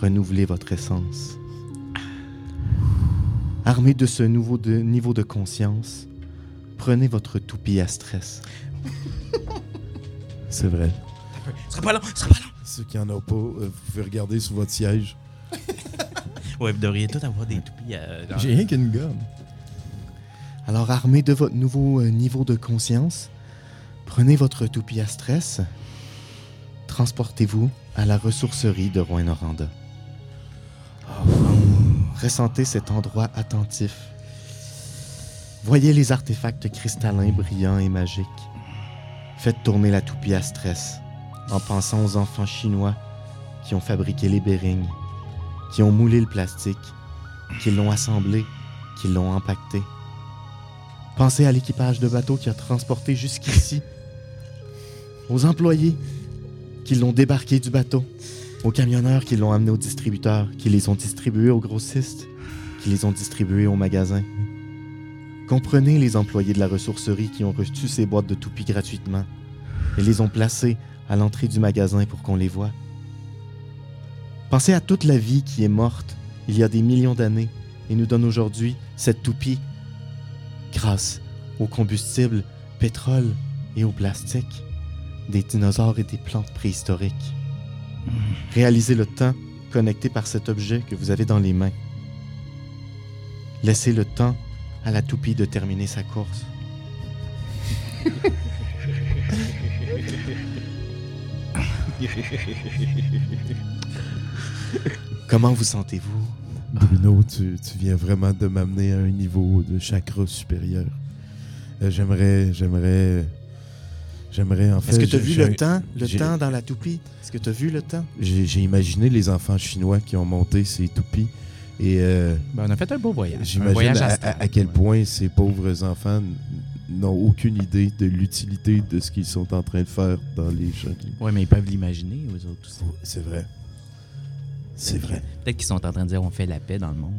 Renouvelez votre essence. Armé de ce nouveau de- niveau de conscience, prenez votre toupie à stress. <laughs> C'est vrai. Ce sera pas long, ce sera pas long. Ceux qui en ont pas, euh, vous pouvez regarder sur votre siège. <laughs> Ouais, vous devriez tous avoir des toupies. euh, dans- J'ai rien qu'une gomme. Alors, armé de votre nouveau euh, niveau de conscience, prenez votre toupie à stress, transportez-vous à la ressourcerie de Rouen-Noranda. Ressentez cet endroit attentif. Voyez les artefacts cristallins brillants et magiques. Faites tourner la toupie à stress en pensant aux enfants chinois qui ont fabriqué les bérings, qui ont moulé le plastique, qui l'ont assemblé, qui l'ont empaqueté. Pensez à l'équipage de bateau qui a transporté jusqu'ici, aux employés qui l'ont débarqué du bateau, aux camionneurs qui l'ont amené aux distributeurs, qui les ont distribués aux grossistes, qui les ont distribués aux magasins. Comprenez les employés de la ressourcerie qui ont reçu ces boîtes de toupies gratuitement et les ont placées à l'entrée du magasin pour qu'on les voie. Pensez à toute la vie qui est morte il y a des millions d'années et nous donne aujourd'hui cette toupie grâce au combustible, pétrole et au plastique, des dinosaures et des plantes préhistoriques. Réalisez le temps connecté par cet objet que vous avez dans les mains. Laissez le temps à la toupie de terminer sa course. <laughs> <laughs> Comment vous sentez-vous? Bruno, tu, tu viens vraiment de m'amener à un niveau de chakra supérieur. Euh, j'aimerais, j'aimerais, j'aimerais en fait. Est-ce que tu as vu le temps, le temps dans la toupie? Est-ce que tu as vu le temps? J'ai imaginé les enfants chinois qui ont monté ces toupies et euh, Ben, on a fait un beau voyage. J'imagine à, à- à quel point ces pauvres enfants n'ont aucune idée de l'utilité de ce qu'ils sont en train de faire dans les jeunes. Ouais, mais ils peuvent l'imaginer, eux autres aussi. C'est vrai. C'est vrai. Peut-être qu'ils sont en train de dire on fait la paix dans le monde.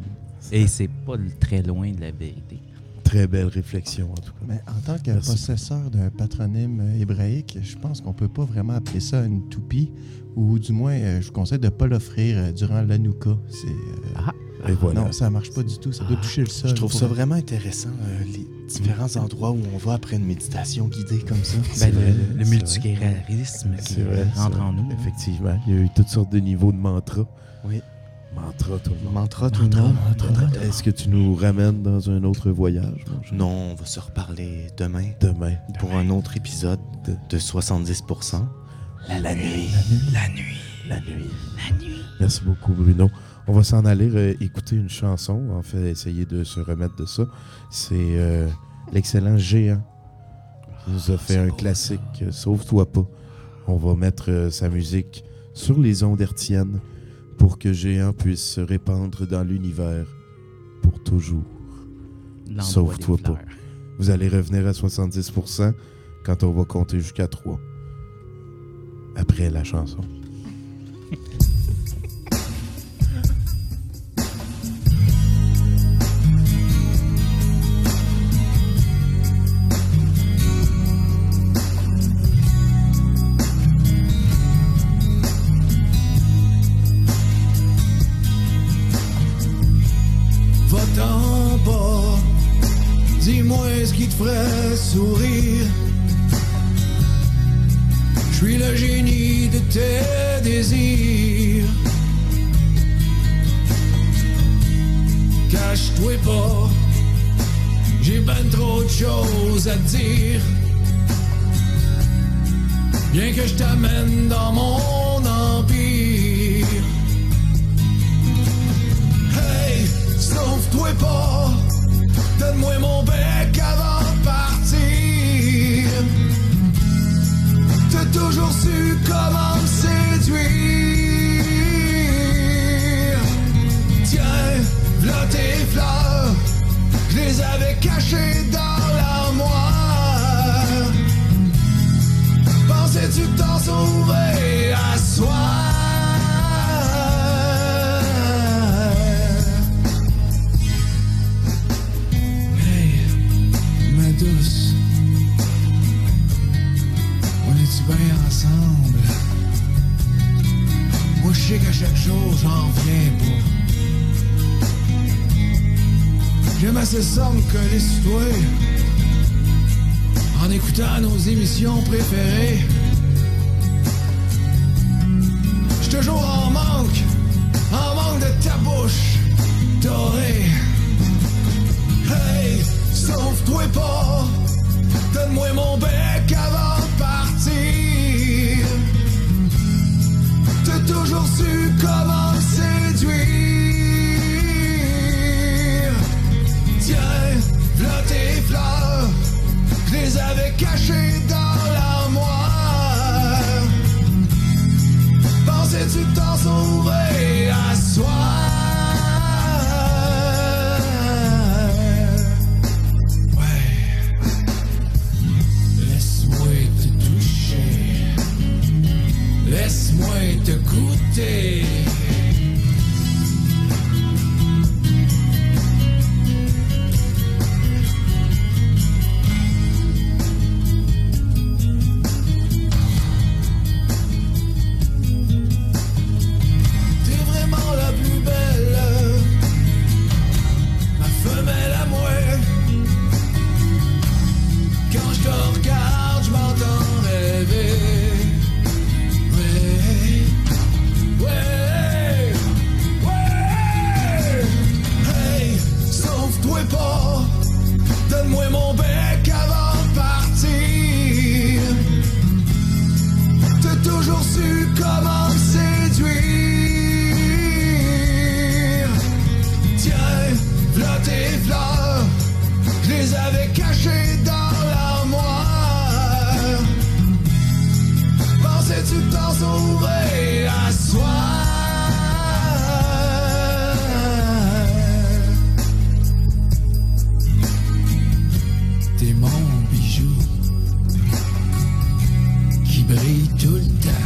Et c'est pas très loin de la vérité. Très belle réflexion, en tout cas. Mais en tant que Merci. possesseur d'un patronyme euh, hébraïque, je pense qu'on peut pas vraiment appeler ça une toupie, ou du moins, euh, je vous conseille de ne pas l'offrir euh, durant l'Anouka. C'est, euh, Et voilà. Non, ça marche pas du tout. Ça doit toucher le sol. Je trouve pour- ça vraiment intéressant, euh, les différents endroits où on va après une méditation guidée comme ça. Ben, le, le multiculturalisme qui rentre en nous. Effectivement. Il y a eu toutes sortes de niveaux de mantra. Oui. Mantra, tout le monde. Mantra, tout le monde. Est-ce que tu nous ramènes dans un autre voyage? Non, on va se reparler demain Demain. pour un autre épisode de, de 70%. La, nuit. La nuit. La nuit. Merci beaucoup, Bruno. On va s'en aller euh, écouter une chanson, en fait, essayer de se remettre de ça. C'est euh, l'excellent Géant qui nous a fait un classique, euh, Sauve-toi pas. On va mettre euh, sa musique sur les ondes hertziennes pour que Géant puisse se répandre dans l'univers pour toujours. Sauve-toi pas. Vous allez revenir à 70% quand on va compter jusqu'à 3. Après la chanson. Dis-moi ce qui te ferait sourire? Je suis le génie de tes désirs. Cache-toi pas, j'ai ben trop de choses à te dire. Bien que je t'amène dans mon empire. Hey, sauve-toi pas, donne-moi mon bec avant de partir. T'as toujours su comment me séduire. Tiens, v'là tes fleurs, je les avais cachées dans l'armoire. Pensais-tu t'en sauver à soi? On est-tu bien ensemble? Moi, je sais qu'à chaque jour, j'en reviens pas. J'aime assez ça me coller sur en écoutant nos émissions préférées. J'suis toujours en manque, en manque de ta bouche dorée. Hey, sauve-toi pas, donne-moi mon bec avant de partir. T'as toujours su comment qui brille tout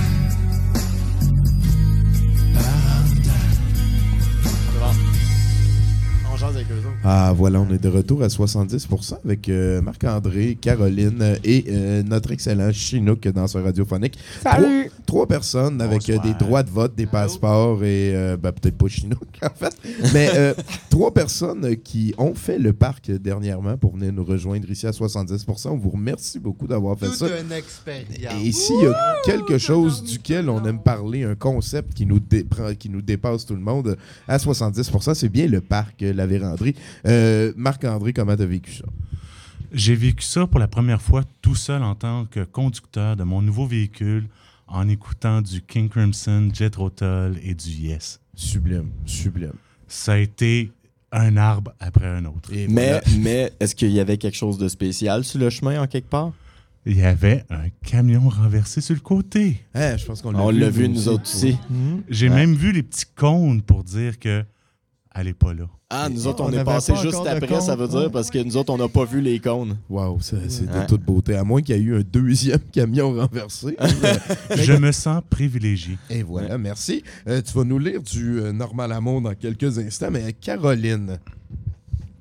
jase avec eux autres. Ah, voilà, on est de retour à 70% avec euh, Marc-André, Caroline euh, et euh, notre excellent Chinook danseur radiophonique. Salut! Trois, trois personnes avec euh, des droits de vote, des passeports et euh, ben, peut-être pas Chinook <laughs> en fait, mais euh, trois personnes qui ont fait le parc dernièrement pour venir nous rejoindre ici à 70% On vous remercie beaucoup d'avoir fait Toute ça. une expérience. Et s'il y a quelque chose duquel on aime parler, un concept qui nous, qui nous dépasse tout le monde à 70% c'est bien le parc La Euh, Marc-André, comment tu as vécu ça? J'ai vécu ça pour la première fois tout seul en tant que conducteur de mon nouveau véhicule en écoutant du King Crimson, Jet Tull et du Yes. Sublime, sublime. Ça a été un arbre après un autre. Mais, <laughs> mais est-ce qu'il y avait quelque chose de spécial sur le chemin en quelque part? Il y avait un camion renversé sur le côté. Eh, je pense qu'on On l'a vu, nous autres aussi. J'ai Ouais. même vu les petits cônes pour dire que elle est pas là. Ah, nous autres, on, On est passé pas juste après, ça veut dire, parce que nous autres, on n'a pas vu les cônes. Wow, ça, c'est de toute beauté. À moins qu'il y ait eu un deuxième camion <laughs> renversé. <laughs> Je me sens privilégié. Et voilà, merci. Euh, tu vas nous lire du euh, Normal Amour dans quelques instants, mais Caroline,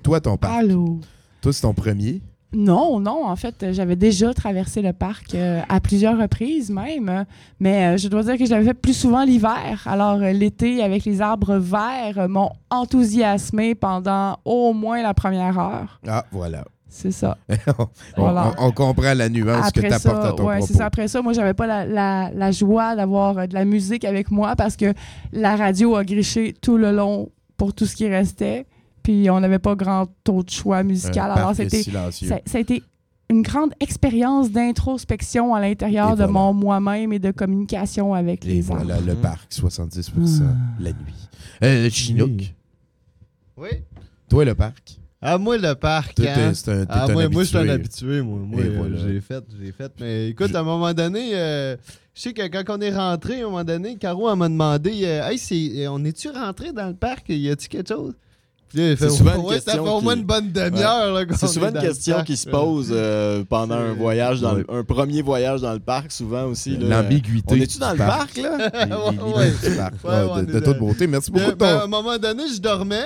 toi, ton parc. Allô? Toi, c'est ton premier? Non, non, en fait, j'avais déjà traversé le parc euh, à plusieurs reprises même, mais euh, je dois dire que je l'avais fait plus souvent l'hiver. Alors, euh, l'été, avec les arbres verts, m'ont enthousiasmé pendant au moins la première heure. Ah, voilà. C'est ça. <laughs> on, Voilà. on- on comprend la nuance que tu apportes à ton ouais, propos. c'est ça. Après ça, moi, j'avais pas la, la- la joie d'avoir de la musique avec moi parce que la radio a griché tout le long pour tout ce qui restait. Puis on n'avait pas grand autre choix musical. Un Alors, c'était, silencieux. ça, ça a été une grande expérience d'introspection à l'intérieur de voilà. mon moi-même et de communication avec Et les voilà, arbres. le parc, 70 Ah. la nuit. Euh, Chinook? Oui. Toi, le parc? Ah, moi, le parc. Toi, hein? t'es- c'est un- t'es ah, un moi, moi, je suis un habitué. Moi, Moi, euh, voilà. j'ai fait, j'ai fait. Mais écoute, à un moment donné, euh, je sais que quand on est rentré, à un moment donné, Caro elle m'a demandé euh, Hey, on est-tu rentré dans le parc? Y a-tu quelque chose là, il fait, C'est souvent une Ouais, ça fait question au moins qui- une bonne demi-heure. C'est souvent une question parc. qui se pose euh, pendant un voyage, dans le- un premier voyage dans le parc, souvent aussi. L'ambiguïté On est-tu dans le parc. là? <laughs> De, toute beauté. Merci beaucoup de ton... ben, à un moment donné, je dormais.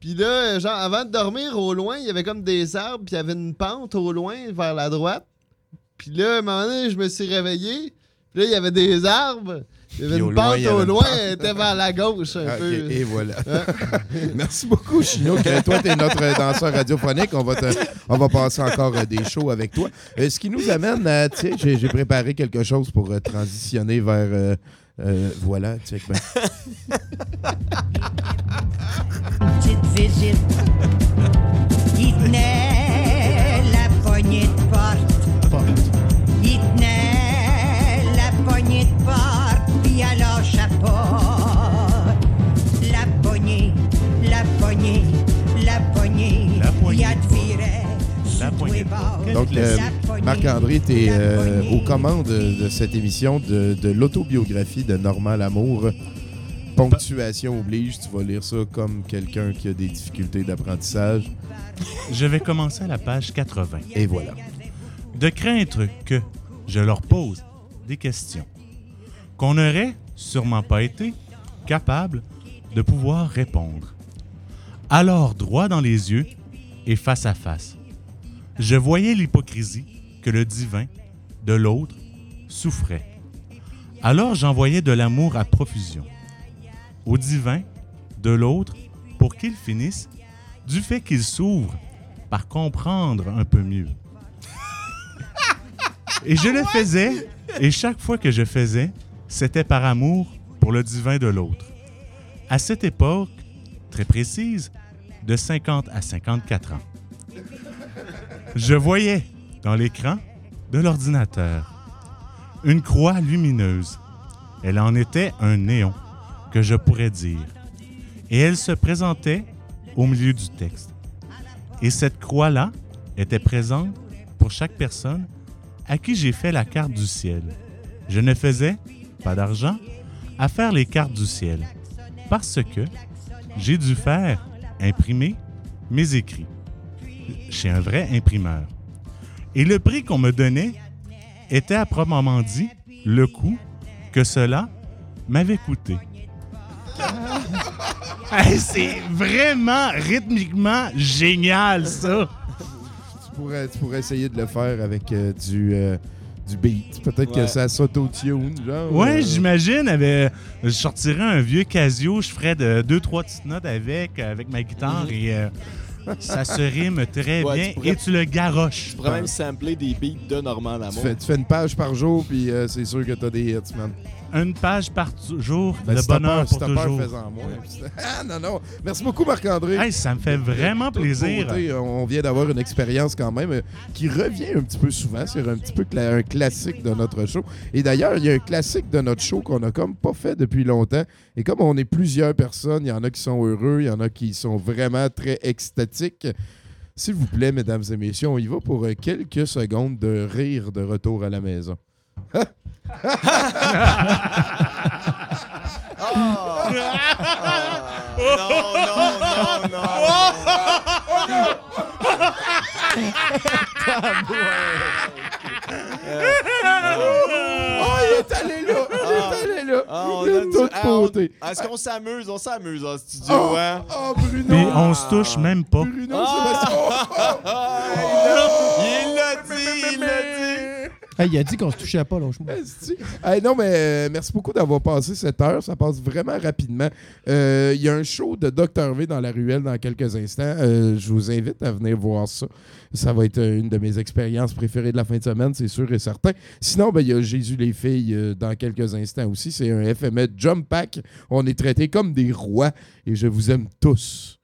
Puis là, genre, avant de dormir, au loin, il y avait comme des arbres, puis il y avait une pente au loin, vers la droite. Puis là, à un moment donné, je me suis réveillé. Puis là, il y avait des arbres. Il y avait une pente au loin, elle était vers la gauche un Ah, peu. Et voilà. Ouais. <laughs> Merci beaucoup, Chinook. Euh, toi, tu es notre danseur radiophonique. On va, te- on va passer encore euh, des shows avec toi. Euh, ce qui nous amène à. Tu sais, j'ai j'ai préparé quelque chose pour euh, transitionner vers. euh, euh, voilà, check ben. petite poignée, la poignée, La poignée de. Donc, euh, Marc-André, tu es poignée. aux commandes de cette émission de, de l'autobiographie de Normand Lamour. Ponctuation oblige, tu vas lire ça comme quelqu'un qui a des difficultés d'apprentissage. Je vais commencer à la page 80. Et voilà. De craindre que je leur pose des questions qu'on n'aurait sûrement pas été capable de pouvoir répondre. Alors, droit dans les yeux et face à face, je voyais l'hypocrisie que le divin de l'autre souffrait. Alors j'envoyais de l'amour à profusion au divin de l'autre pour qu'il finisse du fait qu'il s'ouvre par comprendre un peu mieux. Et je le faisais, et chaque fois que je faisais, c'était par amour pour le divin de l'autre. À cette époque, très précise, de 50 à 54 ans. Je voyais dans l'écran de l'ordinateur une croix lumineuse. Elle en était un néon, que je pourrais dire. Et elle se présentait au milieu du texte. Et cette croix-là était présente pour chaque personne à qui j'ai fait la carte du ciel. Je ne faisais pas d'argent à faire les cartes du ciel parce que j'ai dû faire imprimer mes écrits chez un vrai imprimeur. Et le prix qu'on me donnait était à proprement dit le coût que cela m'avait coûté. <laughs> Hey, c'est vraiment rythmiquement génial, ça. Tu pourrais, tu pourrais essayer de le faire avec euh, du, euh, du beat. Peut-être que ça s'auto-tune, genre. Ouais, euh, j'imagine. Je sortirais un vieux Casio, je ferais de, deux, trois petites notes avec, avec ma guitare et euh, ça se rime très Ouais, bien tu pourrais- et tu le garoches. Tu pourrais même sampler des beats de Normand Tu Lamour. fais, tu fais une page par jour, puis euh, c'est sûr que t'as des hits, man. Une page par jour, Ben, le si bonheur peur- si pour peur, toujours. Ah, <laughs> non, non. Merci beaucoup, Marc-André. Hey, ça me fait vraiment plaisir. beauté, on vient d'avoir une expérience quand même euh, qui revient un petit peu souvent. C'est un petit peu cla- un classique de notre show. Et d'ailleurs, il y a un classique de notre show qu'on a comme pas fait depuis longtemps. Et comme on est plusieurs personnes, il y en a qui sont heureux, il y en a qui sont vraiment très extatiques. S'il vous plaît, mesdames et messieurs, on y va pour euh, quelques secondes de rire de retour à la maison. Non, non, non, Oh, il est allé là! Il est allé là! Ah, de toute Ah, on- beauté. Est-ce qu'on s'amuse? On s'amuse en studio, Oh, hein? oh, Bruno! Puis on se touche même pas. Bruno, Ah! Oh, <laughs> Il l'a dit, il l'a dit! Il a dit qu'on se touchait pas, <laughs> Esti. Hey, non, mais euh, merci beaucoup d'avoir passé cette heure. Ça passe vraiment rapidement. Euh, Il y a un show de Dr. V dans la ruelle dans quelques instants. Euh, je vous invite à venir voir ça. Ça va être une de mes expériences préférées de la fin de semaine, c'est sûr et certain. Sinon, ben, il y a Jésus les filles dans quelques instants aussi. C'est un FME Jump Pack. On est traités comme des rois et je vous aime tous.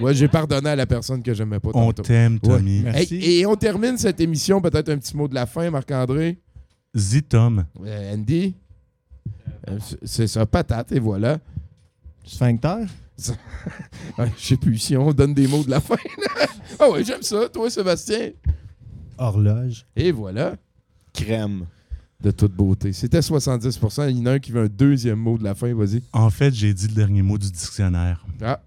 Ouais, j'ai pardonné à la personne que j'aimais pas On t'aime, Tommy. Ouais. Merci. Hey, et on termine cette émission, peut-être un petit mot de la fin, Marc-André? Zitom. Euh, Andy? Euh, c'est ça, patate, et voilà. Sphincter? <laughs> Je sais plus si on donne des mots de la fin. <laughs> Ah ouais, j'aime ça. Toi, Sébastien? Horloge. Et voilà. Crème. De toute beauté. C'était 70% Il y en a un qui veut un deuxième mot de la fin. Vas-y. En fait, j'ai dit le dernier mot du dictionnaire. Ah,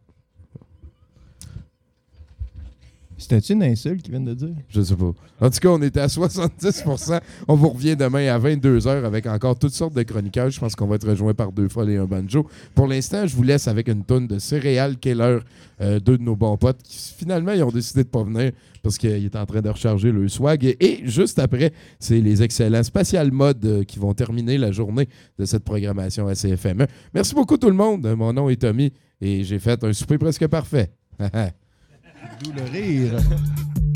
C'était-tu une insulte qu'il vient de dire? je sais pas. En tout cas, on était à 70% On vous revient demain à 22h avec encore toutes sortes de chroniqueurs. Je pense qu'on va être rejoint par deux folles et un banjo. Pour l'instant, je vous laisse avec une tonne de céréales Keller, euh, deux de nos bons potes qui finalement ils ont décidé de pas venir parce qu'ils étaient en train de recharger le swag. Et, et juste après, c'est les excellents Spatial Mode euh, qui vont terminer la journée de cette programmation à CFME. Merci beaucoup tout le monde. Mon nom est Tommy et j'ai fait un souper presque parfait. <laughs> D'où le rire. <laughs>